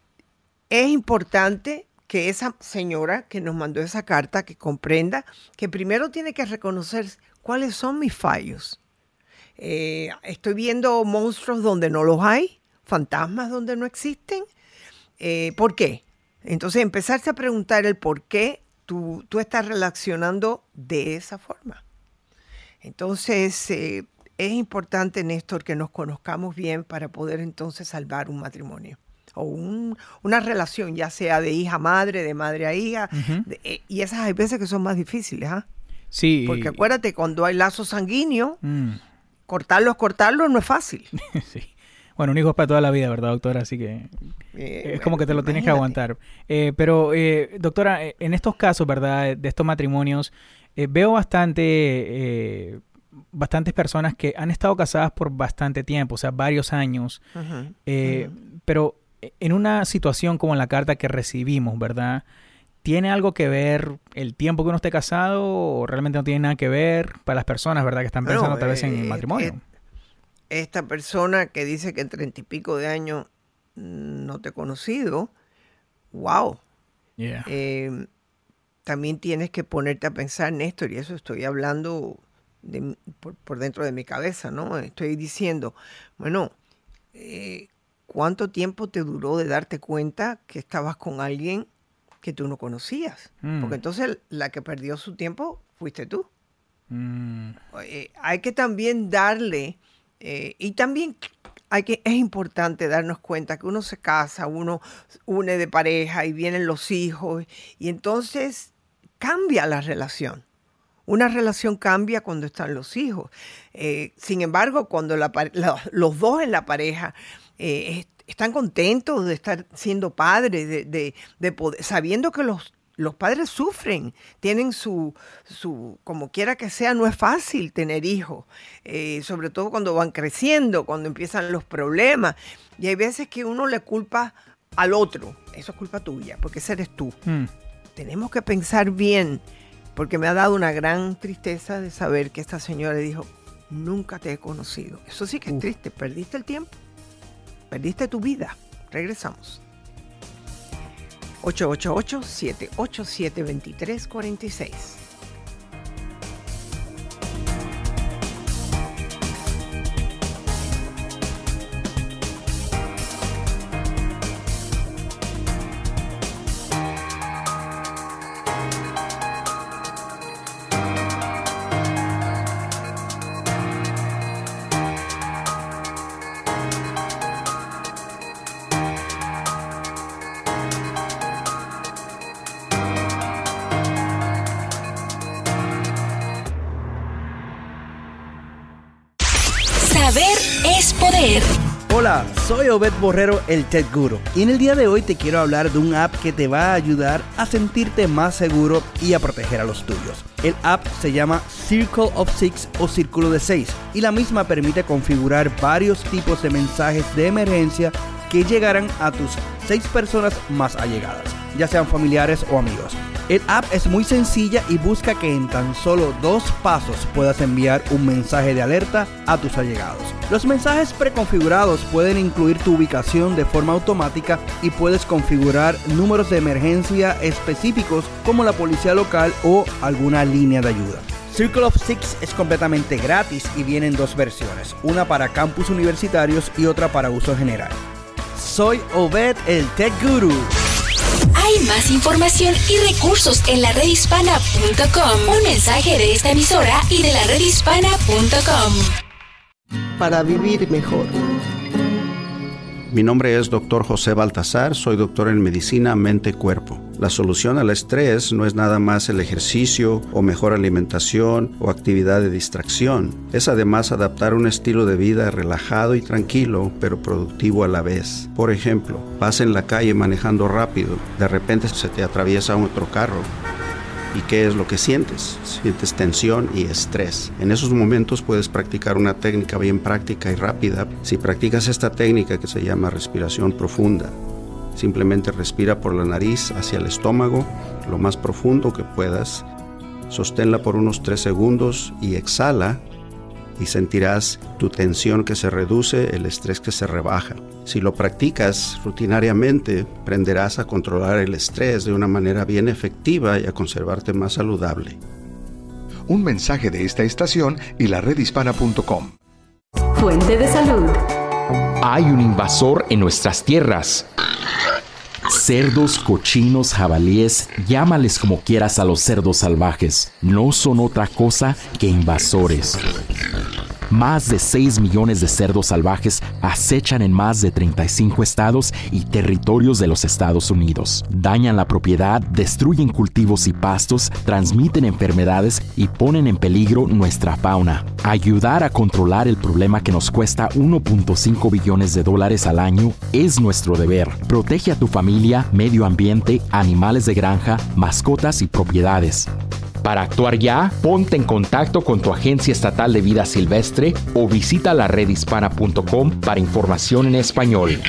es importante que esa señora que nos mandó esa carta, que comprenda que primero tiene que reconocer cuáles son mis fallos. Eh, estoy viendo monstruos donde no los hay, fantasmas donde no existen. Eh, ¿Por qué? Entonces empezarse a preguntar el por qué tú, tú estás relacionando de esa forma. Entonces, eh, es importante, Néstor, que nos conozcamos bien para poder entonces salvar un matrimonio o una relación, ya sea de hija a madre, de madre a hija, eh, y esas hay veces que son más difíciles, ¿ah? Sí. Porque acuérdate, cuando hay lazos sanguíneos, mm. cortarlos, cortarlos no es fácil. [laughs] sí. Bueno, un hijo es para toda la vida, ¿verdad, doctora? Así que eh, es como que te lo tienes que aguantar. pero, doctora, en estos casos, ¿verdad? De estos matrimonios, eh, veo bastante, eh, bastantes personas que han estado casadas por bastante tiempo, o sea, varios años, eh, pero en una situación como la carta que recibimos, ¿verdad? ¿Tiene algo que ver el tiempo que uno esté casado o realmente no tiene nada que ver para las personas, ¿verdad? Que están pensando tal vez en matrimonio. esta persona que dice que en treinta y pico de años no te he conocido, wow. Yeah también tienes que ponerte a pensar, Néstor, y eso estoy hablando por, dentro de mi cabeza, ¿no? Estoy diciendo, bueno, eh, ¿cuánto tiempo te duró de darte cuenta que estabas con alguien que tú no conocías? Mm. Porque entonces la que perdió su tiempo fuiste tú. Mm. Eh, hay que también darle, eh, y también hay que, es importante darnos cuenta que uno se casa, uno une de pareja y vienen los hijos, y entonces cambia la relación. Una relación cambia cuando están los hijos. Eh, sin embargo, cuando los dos en la pareja eh, están contentos de estar siendo padres, de, poder, sabiendo que los, los padres sufren, tienen su, su, como quiera que sea, no es fácil tener hijos, eh, sobre todo cuando van creciendo, cuando empiezan los problemas. Y hay veces que uno le culpa al otro, eso es culpa tuya, porque ese eres tú. Mm tenemos que pensar bien, porque me ha dado una gran tristeza de saber que esta señora dijo, nunca te he conocido. Eso sí que es triste, perdiste el tiempo, perdiste tu vida. Regresamos. 888-787-2346. Soy Obed Borrero, el Tech Guru, y en el día de hoy te quiero hablar de un app que te va a ayudar a sentirte más seguro y a proteger a los tuyos. El app se llama Circle of Six o Círculo de Seis, y la misma permite configurar varios tipos de mensajes de emergencia que llegarán a tus seis personas más allegadas, ya sean familiares o amigos. El app es muy sencilla y busca que en tan solo dos pasos puedas enviar un mensaje de alerta a tus allegados. Los mensajes preconfigurados pueden incluir tu ubicación de forma automática y puedes configurar números de emergencia específicos como la policía local o alguna línea de ayuda. Circle of Six es completamente gratis y viene en dos versiones, una para campus universitarios y otra para uso general. Soy Obed el Tech Guru. Hay más información y recursos en la redhispana.com. Un mensaje de esta emisora y de la redhispana.com. Para vivir mejor. Mi nombre es Dr. José Baltasar, soy doctor en medicina mente-cuerpo. La solución al estrés no es nada más el ejercicio o mejor alimentación o actividad de distracción. Es además adaptar un estilo de vida relajado y tranquilo, pero productivo a la vez. Por ejemplo, vas en la calle manejando rápido, de repente se te atraviesa otro carro ¿Y qué es lo que sientes? Sientes tensión y estrés. En esos momentos puedes practicar una técnica bien práctica y rápida. Si practicas esta técnica que se llama respiración profunda, simplemente respira por la nariz hacia el estómago lo más profundo que puedas. Sosténla por unos 3 segundos y exhala y sentirás tu tensión que se reduce, el estrés que se rebaja. Si lo practicas rutinariamente, aprenderás a controlar el estrés de una manera bien efectiva y a conservarte más saludable. Un mensaje de esta estación y la redhispana.com. Fuente de salud. Hay un invasor en nuestras tierras. Cerdos, cochinos, jabalíes, llámales como quieras a los cerdos salvajes, no son otra cosa que invasores. Más de 6 millones de cerdos salvajes acechan en más de 35 estados y territorios de los Estados Unidos. Dañan la propiedad, destruyen cultivos y pastos, transmiten enfermedades y ponen en peligro nuestra fauna. Ayudar a controlar el problema que nos cuesta 1.5 billones de dólares al año es nuestro deber. Protege a tu familia, medio ambiente, animales de granja, mascotas y propiedades. Para actuar ya, ponte en contacto con tu agencia estatal de vida silvestre o visita la redhispana.com para información en español.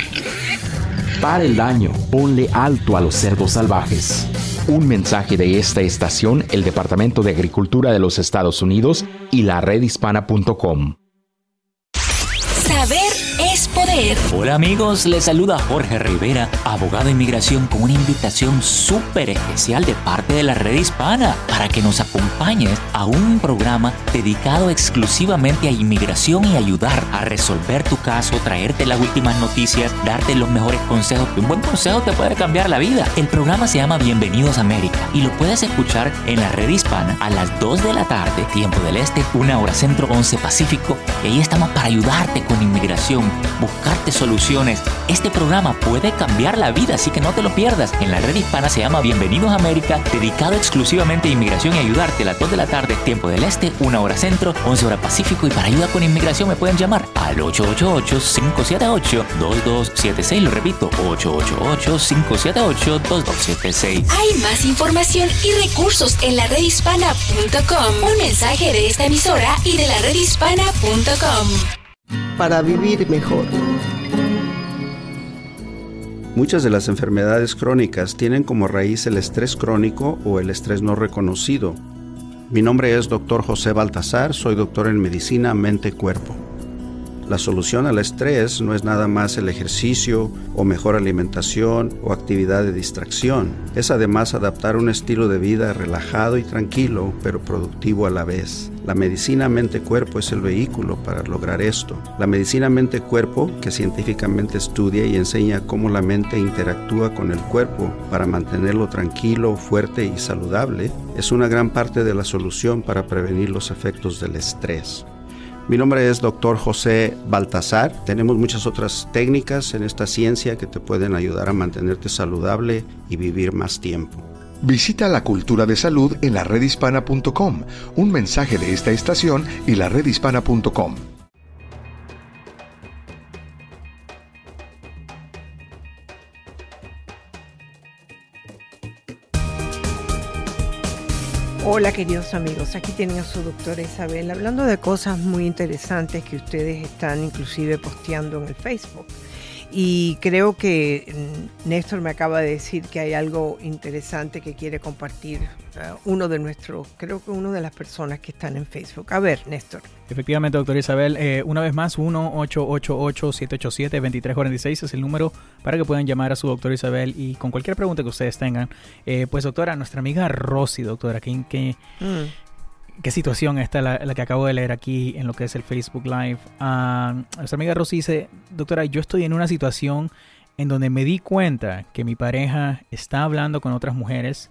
Para el daño, ponle alto a los cerdos salvajes. Un mensaje de esta estación, el Departamento de Agricultura de los Estados Unidos y la redhispana.com. Hola amigos, les saluda Jorge Rivera, abogado de inmigración, con una invitación súper especial de parte de la red hispana para que nos acompañes a un programa dedicado exclusivamente a inmigración y ayudar a resolver tu caso, traerte las últimas noticias, darte los mejores consejos. Un buen consejo te puede cambiar la vida. El programa se llama Bienvenidos a América y lo puedes escuchar en la red hispana a las 2 de la tarde, tiempo del este, una hora centro, 11 pacífico. Y ahí estamos para ayudarte con inmigración, soluciones. Este programa puede cambiar la vida, así que no te lo pierdas. En la red hispana se llama Bienvenidos a América, dedicado exclusivamente a inmigración y ayudarte a las 2 de la tarde, tiempo del este, una hora centro, 11 hora pacífico. Y para ayuda con inmigración me pueden llamar al 888-578-2276. Lo repito, 888-578-2276. Hay más información y recursos en la redhispana.com. Un mensaje de esta emisora y de la redhispana.com. Para vivir mejor. Muchas de las enfermedades crónicas tienen como raíz el estrés crónico o el estrés no reconocido. Mi nombre es Dr. José Baltasar, soy doctor en medicina mente-cuerpo. La solución al estrés no es nada más el ejercicio o mejor alimentación o actividad de distracción. Es además adaptar un estilo de vida relajado y tranquilo, pero productivo a la vez. La medicina mente-cuerpo es el vehículo para lograr esto. La medicina mente-cuerpo, que científicamente estudia y enseña cómo la mente interactúa con el cuerpo para mantenerlo tranquilo, fuerte y saludable, es una gran parte de la solución para prevenir los efectos del estrés. Mi nombre es Dr. José Baltasar. Tenemos muchas otras técnicas en esta ciencia que te pueden ayudar a mantenerte saludable y vivir más tiempo. Visita la cultura de salud en la redhispana.com. Un mensaje de esta estación y la redhispana.com. Hola queridos amigos, aquí tienen a su doctora Isabel hablando de cosas muy interesantes que ustedes están inclusive posteando en el Facebook. Y creo que mm, Néstor me acaba de decir que hay algo interesante que quiere compartir uh, uno de nuestros, creo que uno de las personas que están en Facebook. A ver, Néstor. Efectivamente, doctora Isabel, eh, una vez más, 1-888-787-2346 es el número para que puedan llamar a su doctora Isabel y con cualquier pregunta que ustedes tengan. Eh, pues doctora, nuestra amiga Rosy, doctora, que, que mm qué situación esta la, la, que acabo de leer aquí en lo que es el Facebook Live. Uh, nuestra amiga Rosy dice, doctora, yo estoy en una situación en donde me di cuenta que mi pareja está hablando con otras mujeres.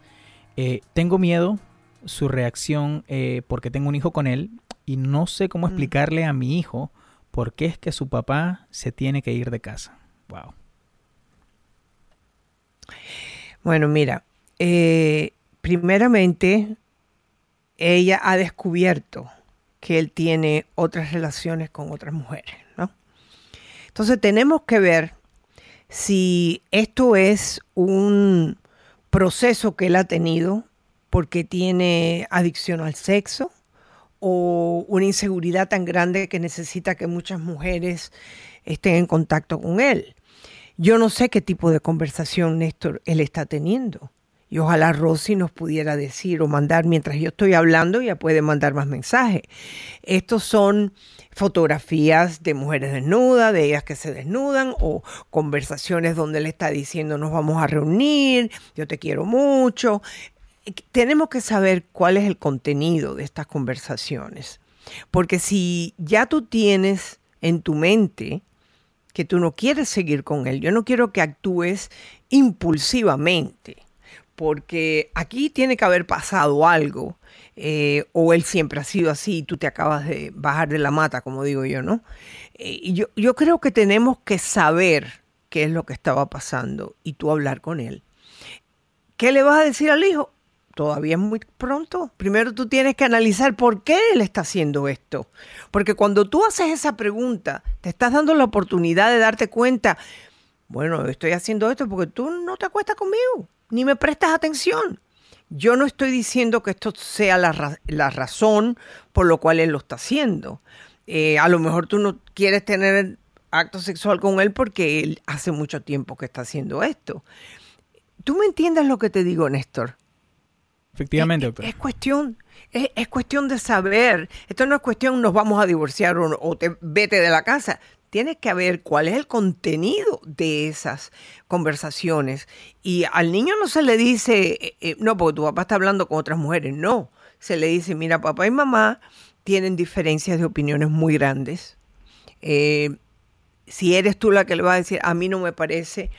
Eh, tengo miedo su reacción eh, porque tengo un hijo con él y no sé cómo explicarle a mi hijo por qué es que su papá se tiene que ir de casa. Wow. Bueno, mira, eh, primeramente ella ha descubierto que él tiene otras relaciones con otras mujeres, ¿no? Entonces tenemos que ver si esto es un proceso que él ha tenido porque tiene adicción al sexo o una inseguridad tan grande que necesita que muchas mujeres estén en contacto con él. Yo no sé qué tipo de conversación, Néstor, él está teniendo. Y ojalá Rosy nos pudiera decir o mandar, mientras yo estoy hablando, ya puede mandar más mensajes. Estos son fotografías de mujeres desnudas, de ellas que se desnudan, o conversaciones donde le está diciendo nos vamos a reunir, yo te quiero mucho. Tenemos que saber cuál es el contenido de estas conversaciones. Porque si ya tú tienes en tu mente que tú no quieres seguir con él, yo no quiero que actúes impulsivamente porque aquí tiene que haber pasado algo, eh, o él siempre ha sido así y tú te acabas de bajar de la mata, como digo yo, ¿no? Eh, y yo, yo creo que tenemos que saber qué es lo que estaba pasando y tú hablar con él. ¿Qué le vas a decir al hijo? Todavía es muy pronto. Primero tú tienes que analizar por qué él está haciendo esto. Porque cuando tú haces esa pregunta, te estás dando la oportunidad de darte cuenta, bueno, estoy haciendo esto porque tú no te acuestas conmigo ni me prestas atención. Yo no estoy diciendo que esto sea la, la razón por lo cual él lo está haciendo. Eh, a lo mejor tú no quieres tener acto sexual con él porque él hace mucho tiempo que está haciendo esto. ¿Tú me entiendes lo que te digo, Néstor? Efectivamente, doctor. Es, cuestión, es, cuestión de saber. Esto no es cuestión nos vamos a divorciar o, o te vete de la casa tiene que ver cuál es el contenido de esas conversaciones. Y al niño no se le dice, eh, eh, no, porque tu papá está hablando con otras mujeres, no. Se le dice, mira, papá y mamá tienen diferencias de opiniones muy grandes. Eh, si eres tú la que le va a decir, a mí no me parece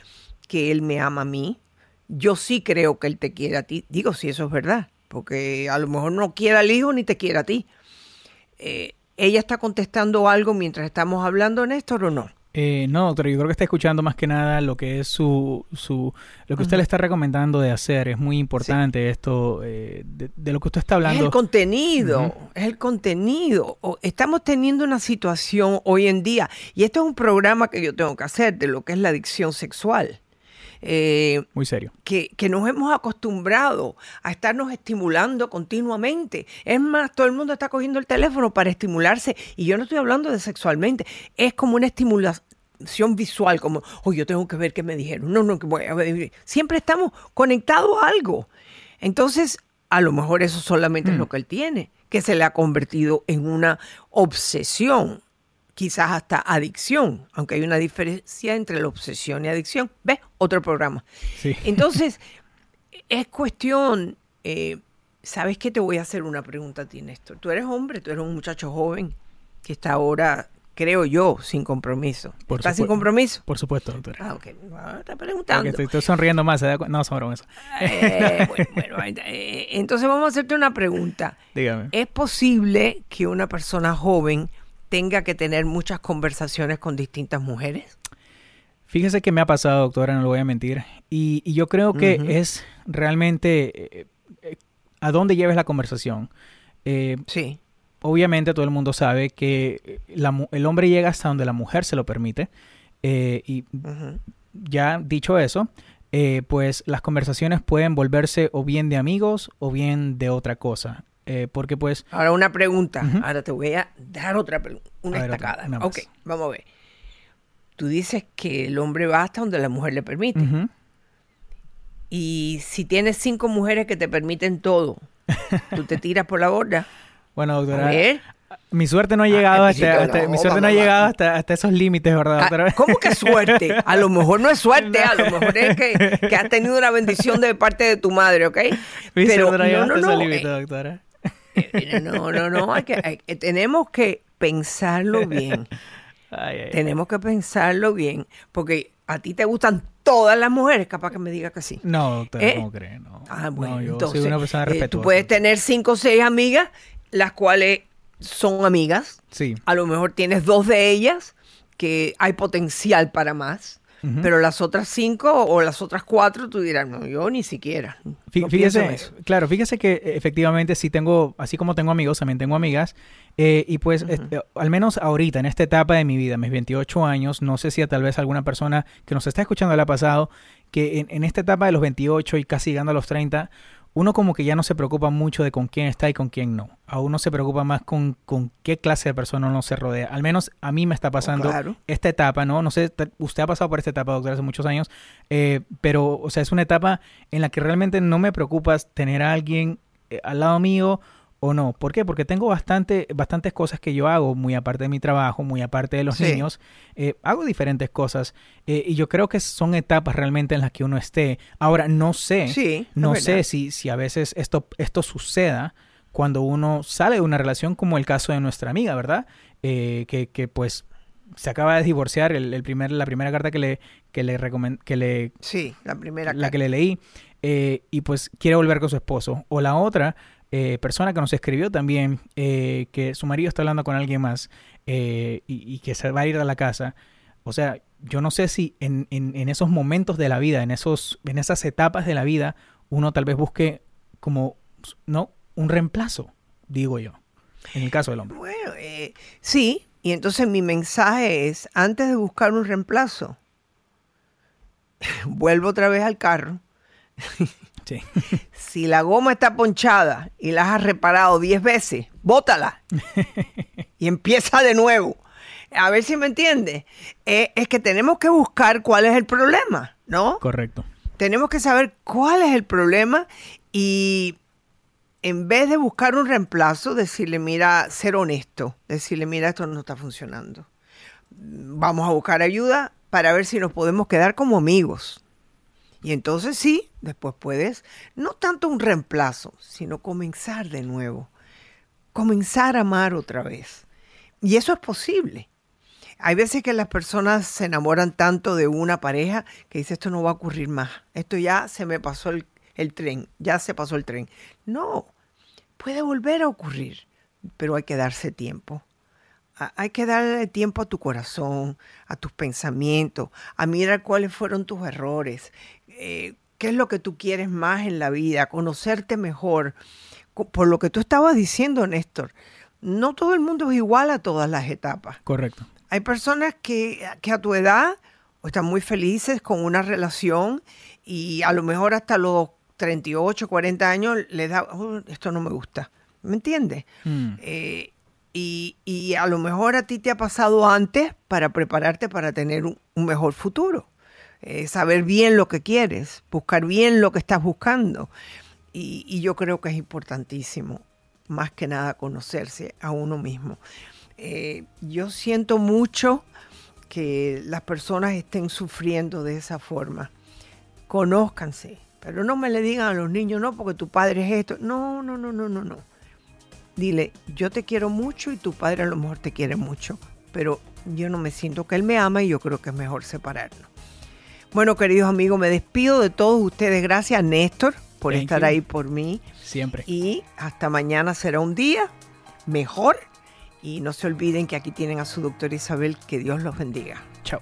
que él me ama a mí, yo sí creo que él te quiere a ti. Digo, si eso es verdad, porque a lo mejor no quiere al hijo ni te quiere a ti. ¿Ella está contestando algo mientras estamos hablando, Néstor, o no? Eh, no, doctor, yo creo que está escuchando más que nada lo que es su, su lo que usted le está recomendando de hacer. Es muy importante esto eh, de, lo que usted está hablando. Es el contenido, es el contenido. Estamos teniendo una situación hoy en día, y esto es un programa que yo tengo que hacer de lo que es la adicción sexual. Eh, Muy serio. Que, nos hemos acostumbrado a estarnos estimulando continuamente. Es más, todo el mundo está cogiendo el teléfono para estimularse y yo no estoy hablando de sexualmente, es como una estimulación visual, como, oh, yo tengo que ver qué me dijeron. No, no, que voy a ver. Siempre estamos conectados a algo. Entonces, a lo mejor eso solamente es mm. lo que él tiene, que se le ha convertido en una obsesión quizás hasta adicción, aunque hay una diferencia entre la obsesión y adicción. ¿Ves? Otro programa. Entonces, [laughs] es cuestión, eh, ¿sabes qué? Te voy a hacer una pregunta a ti, Néstor. Tú eres hombre, tú eres un muchacho joven que está ahora, creo yo, sin compromiso. ¿Estás sin compromiso? Por supuesto, doctora. Ah, ok. No, está preguntando. Estoy, sonriendo más. No, son bromas. Eh, bueno, eh, entonces vamos a hacerte una pregunta. Dígame. ¿Es posible que una persona joven tenga que tener muchas conversaciones con distintas mujeres? Fíjese que me ha pasado, doctora, no lo voy a mentir. Y, yo creo que es realmente eh, eh, a dónde lleves la conversación. Eh, sí. Obviamente todo el mundo sabe que el hombre llega hasta donde la mujer se lo permite. y ya dicho eso, pues las conversaciones pueden volverse o bien de amigos o bien de otra cosa. Eh, porque pues... Ahora una pregunta. Ahora te voy a dar otra pregunta. Una estacada. ok, vamos a ver. Tú dices que el hombre va hasta donde la mujer le permite. Y si tienes cinco mujeres que te permiten todo, tú te tiras por la borda. [laughs] Bueno, doctora. Mi suerte no ha llegado, ah, hasta, mi suerte no ha llegado hasta, esos límites, ¿verdad? Ah, [laughs] ¿Cómo que suerte? A lo mejor no es suerte, a lo [laughs] mejor es que, que has tenido una bendición de parte de tu madre, ¿ok? Pero no, no, no, no, límites, eh, doctora. Eh, no, no, no, hay que, tenemos que pensarlo bien. tenemos que pensarlo bien, porque a ti te gustan todas las mujeres, capaz que me diga que sí. No, doctora, ¿Eh? ¿cómo cree? No. Ah, bueno, yo entonces, soy una persona respetuosa. tú puedes tener cinco o seis amigas, las cuales son amigas. Sí. A lo mejor tienes dos de ellas que hay potencial para más. Pero las otras cinco o las otras cuatro, tú dirás, no, yo ni siquiera. fíjese, claro, fíjese que eh, efectivamente sí tengo, así como tengo amigos, también tengo amigas. Eh, y pues, este, al menos ahorita, en esta etapa de mi vida, mis 28 años, no sé si a tal vez alguna persona que nos está escuchando le ha pasado, que en, en esta etapa de los 28 y casi llegando a los 30, uno como que ya no se preocupa mucho de con quién está y con quién no. A uno se preocupa más con, con qué clase de persona uno se rodea. Al menos a mí me está pasando esta etapa, ¿no? No sé, usted ha pasado por esta etapa, doctor, hace muchos años, eh, pero, o sea, es una etapa en la que realmente no me preocupa tener a alguien eh, al lado mío o no. ¿Por qué? Porque tengo bastante, bastantes cosas que yo hago, muy aparte de mi trabajo, muy aparte de los niños. Eh, hago diferentes cosas eh, y yo creo que son etapas realmente en las que uno esté. Ahora, no sé, no sé si, si a veces esto, esto suceda cuando uno sale de una relación como el caso de nuestra amiga, ¿verdad? Eh, que, que pues se acaba de divorciar, el, primer, la primera carta que le, que le que le... Sí, la primera La que le leí. y pues quiere volver con su esposo. O la otra, eh, persona que nos escribió también eh, que su marido está hablando con alguien más eh, y, que se va a ir a la casa. O sea, yo no sé si en, en, esos momentos de la vida, en, esos, en esas etapas de la vida, uno tal vez busque como, ¿no? Un reemplazo, digo yo, en el caso del hombre. Bueno, sí, y entonces mi mensaje es, antes de buscar un reemplazo, [laughs] vuelvo otra vez al carro [laughs] Si la goma está ponchada y la has reparado 10 veces, bótala [laughs] y empieza de nuevo. A ver si me entiende. Eh, es que tenemos que buscar cuál es el problema, ¿no? Correcto. Tenemos que saber cuál es el problema y en vez de buscar un reemplazo, decirle, mira, ser honesto, decirle, mira, esto no está funcionando. Vamos a buscar ayuda para ver si nos podemos quedar como amigos. Y entonces sí, después puedes, no tanto un reemplazo, sino comenzar de nuevo, comenzar a amar otra vez. Y eso es posible. Hay veces que las personas se enamoran tanto de una pareja que dice esto no va a ocurrir más, esto ya se me pasó el, el tren, ya se pasó el tren. No, puede volver a ocurrir, pero hay que darse tiempo. Hay que darle tiempo a tu corazón, a tus pensamientos, a mirar cuáles fueron tus errores, eh, qué es lo que tú quieres más en la vida, conocerte mejor. Por lo que tú estabas diciendo, Néstor, no todo el mundo es igual a todas las etapas. Correcto. Hay personas que, a tu edad están muy felices con una relación y a lo mejor hasta los 38, 40 años les da, oh, esto no me gusta. ¿Me entiendes? Mm. Eh, y, a lo mejor a ti te ha pasado antes para prepararte para tener un mejor futuro. Eh, saber bien lo que quieres, buscar bien lo que estás buscando. Y, yo creo que es importantísimo, más que nada, conocerse a uno mismo. Eh, yo siento mucho que las personas estén sufriendo de esa forma. Conózcanse, pero no me le digan a los niños, no, porque tu padre es esto. No, no, no, no, no, no. Dile, yo te quiero mucho y tu padre a lo mejor te quiere mucho, pero yo no me siento que él me ama y yo creo que es mejor separarnos. Bueno, queridos amigos, me despido de todos ustedes. Gracias, Néstor, por estar ahí por mí. Siempre. Y hasta mañana será un día mejor. Y no se olviden que aquí tienen a su doctora Isabel. Que Dios los bendiga. Chao.